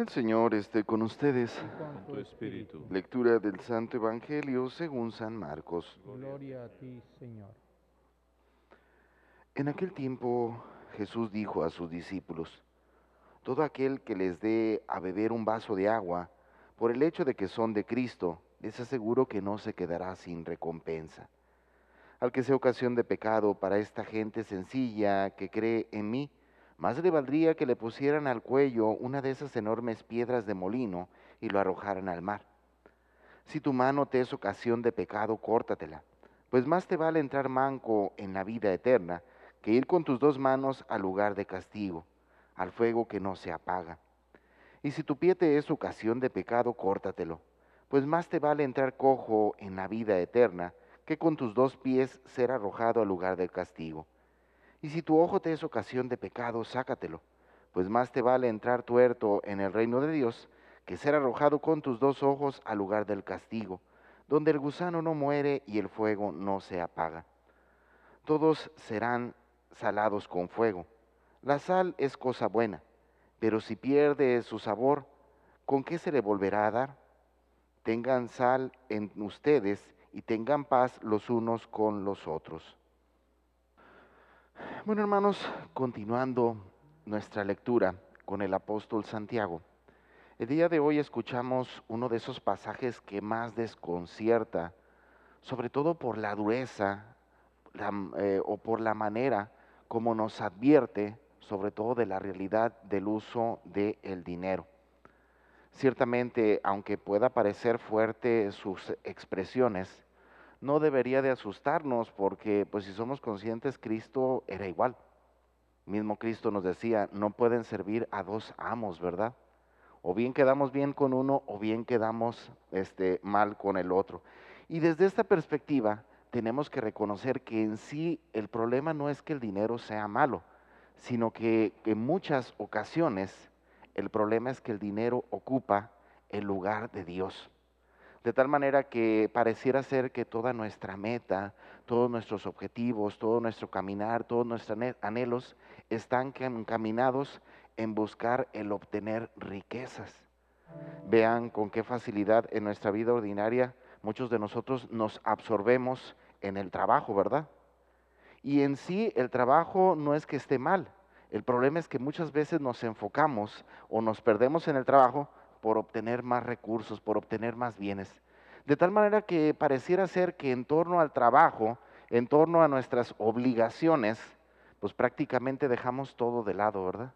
El Señor esté con ustedes. con tu espíritu. Lectura del Santo Evangelio según San Marcos. Gloria a ti, Señor. En aquel tiempo Jesús dijo a sus discípulos, Todo aquel que les dé a beber un vaso de agua, por el hecho de que son de Cristo, les aseguro que no se quedará sin recompensa. Al que sea ocasión de pecado para esta gente sencilla que cree en mí, más le valdría que le pusieran al cuello una de esas enormes piedras de molino y lo arrojaran al mar. Si tu mano te es ocasión de pecado, córtatela, pues más te vale entrar manco en la vida eterna que ir con tus dos manos al lugar de castigo, al fuego que no se apaga. Y si tu pie te es ocasión de pecado, córtatelo, pues más te vale entrar cojo en la vida eterna que con tus dos pies ser arrojado al lugar del castigo. Y si tu ojo te es ocasión de pecado, sácatelo, pues más te vale entrar tuerto en el reino de Dios que ser arrojado con tus dos ojos al lugar del castigo, donde el gusano no muere y el fuego no se apaga. Todos serán salados con fuego. La sal es cosa buena, pero si pierde su sabor, ¿con qué se le volverá a dar? Tengan sal en ustedes y tengan paz los unos con los otros. Bueno, hermanos, continuando nuestra lectura con el apóstol Santiago, el día de hoy escuchamos uno de esos pasajes que más desconcierta, sobre todo por la dureza eh, o por la manera como nos advierte, sobre todo de la realidad del uso del dinero. Ciertamente, aunque pueda parecer fuerte sus expresiones, no debería de asustarnos porque pues si somos conscientes Cristo era igual. Mismo Cristo nos decía, no pueden servir a dos amos, ¿verdad? O bien quedamos bien con uno o bien quedamos este, mal con el otro. Y desde esta perspectiva tenemos que reconocer que en sí el problema no es que el dinero sea malo, sino que en muchas ocasiones el problema es que el dinero ocupa el lugar de Dios. De tal manera que pareciera ser que toda nuestra meta, todos nuestros objetivos, todo nuestro caminar, todos nuestros anhelos están encaminados en buscar el obtener riquezas. Vean con qué facilidad en nuestra vida ordinaria muchos de nosotros nos absorbemos en el trabajo, ¿verdad? Y en sí el trabajo no es que esté mal. El problema es que muchas veces nos enfocamos o nos perdemos en el trabajo por obtener más recursos, por obtener más bienes. De tal manera que pareciera ser que en torno al trabajo, en torno a nuestras obligaciones, pues prácticamente dejamos todo de lado, ¿verdad?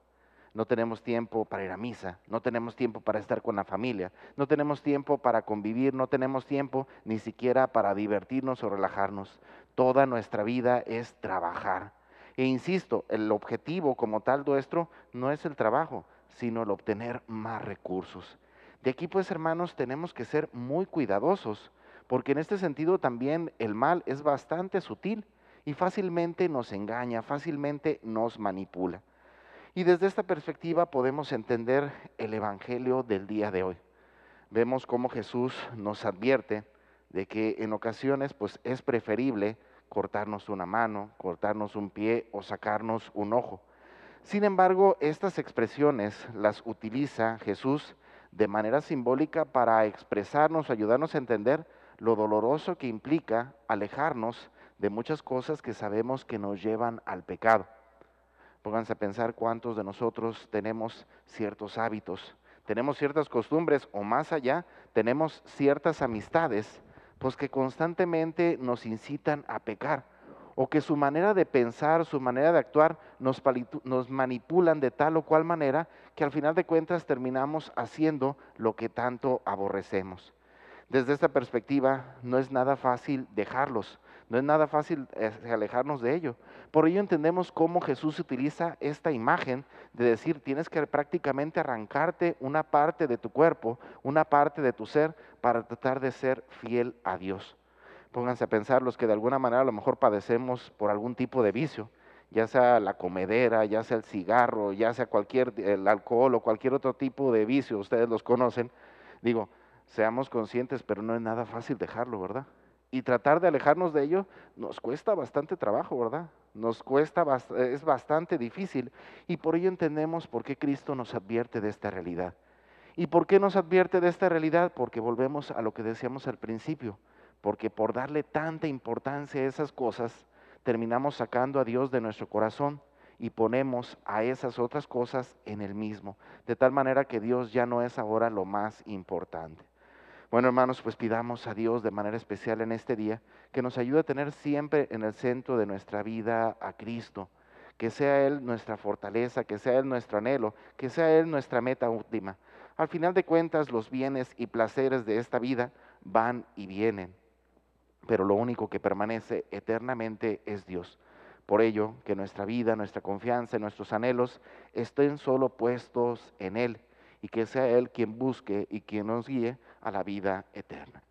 No tenemos tiempo para ir a misa, no tenemos tiempo para estar con la familia, no tenemos tiempo para convivir, no tenemos tiempo ni siquiera para divertirnos o relajarnos. Toda nuestra vida es trabajar. E insisto, el objetivo como tal nuestro no es el trabajo, sino el obtener más recursos. De aquí pues hermanos tenemos que ser muy cuidadosos, porque en este sentido también el mal es bastante sutil y fácilmente nos engaña, fácilmente nos manipula. Y desde esta perspectiva podemos entender el Evangelio del día de hoy. Vemos cómo Jesús nos advierte de que en ocasiones pues es preferible cortarnos una mano, cortarnos un pie o sacarnos un ojo sin embargo, estas expresiones las utiliza Jesús de manera simbólica para expresarnos, ayudarnos a entender lo doloroso que implica alejarnos de muchas cosas que sabemos que nos llevan al pecado. Pónganse a pensar cuántos de nosotros tenemos ciertos hábitos, tenemos ciertas costumbres o más allá, tenemos ciertas amistades, pues que constantemente nos incitan a pecar o que su manera de pensar, su manera de actuar nos, nos, manipulan de tal o cual manera que al final de cuentas terminamos haciendo lo que tanto aborrecemos. Desde esta perspectiva no es nada fácil dejarlos, no es nada fácil eh, alejarnos de ello. Por ello entendemos cómo Jesús utiliza esta imagen de decir, tienes que prácticamente arrancarte una parte de tu cuerpo, una parte de tu ser, para tratar de ser fiel a Dios. Pónganse a pensar los que de alguna manera a lo mejor padecemos por algún tipo de vicio, ya sea la comedera, ya sea el cigarro, ya sea cualquier, el alcohol o cualquier otro tipo de vicio, ustedes los conocen. Digo, seamos conscientes, pero no es nada fácil dejarlo, ¿verdad? Y tratar de alejarnos de ello nos cuesta bastante trabajo, ¿verdad? Nos cuesta, es bastante difícil. Y por ello entendemos por qué Cristo nos advierte de esta realidad. ¿Y por qué nos advierte de esta realidad? Porque volvemos a lo que decíamos al principio, porque por darle tanta importancia a esas cosas, terminamos sacando a Dios de nuestro corazón y ponemos a esas otras cosas en el mismo, de tal manera que Dios ya no es ahora lo más importante. Bueno, hermanos, pues pidamos a Dios de manera especial en este día que nos ayude a tener siempre en el centro de nuestra vida a Cristo, que sea Él nuestra fortaleza, que sea Él nuestro anhelo, que sea Él nuestra meta última. Al final de cuentas, los bienes y placeres de esta vida van y vienen, pero lo único que permanece eternamente es Dios. Por ello, que nuestra vida, nuestra confianza nuestros anhelos estén solo puestos en Él y que sea Él quien busque y quien nos guíe a la vida eterna.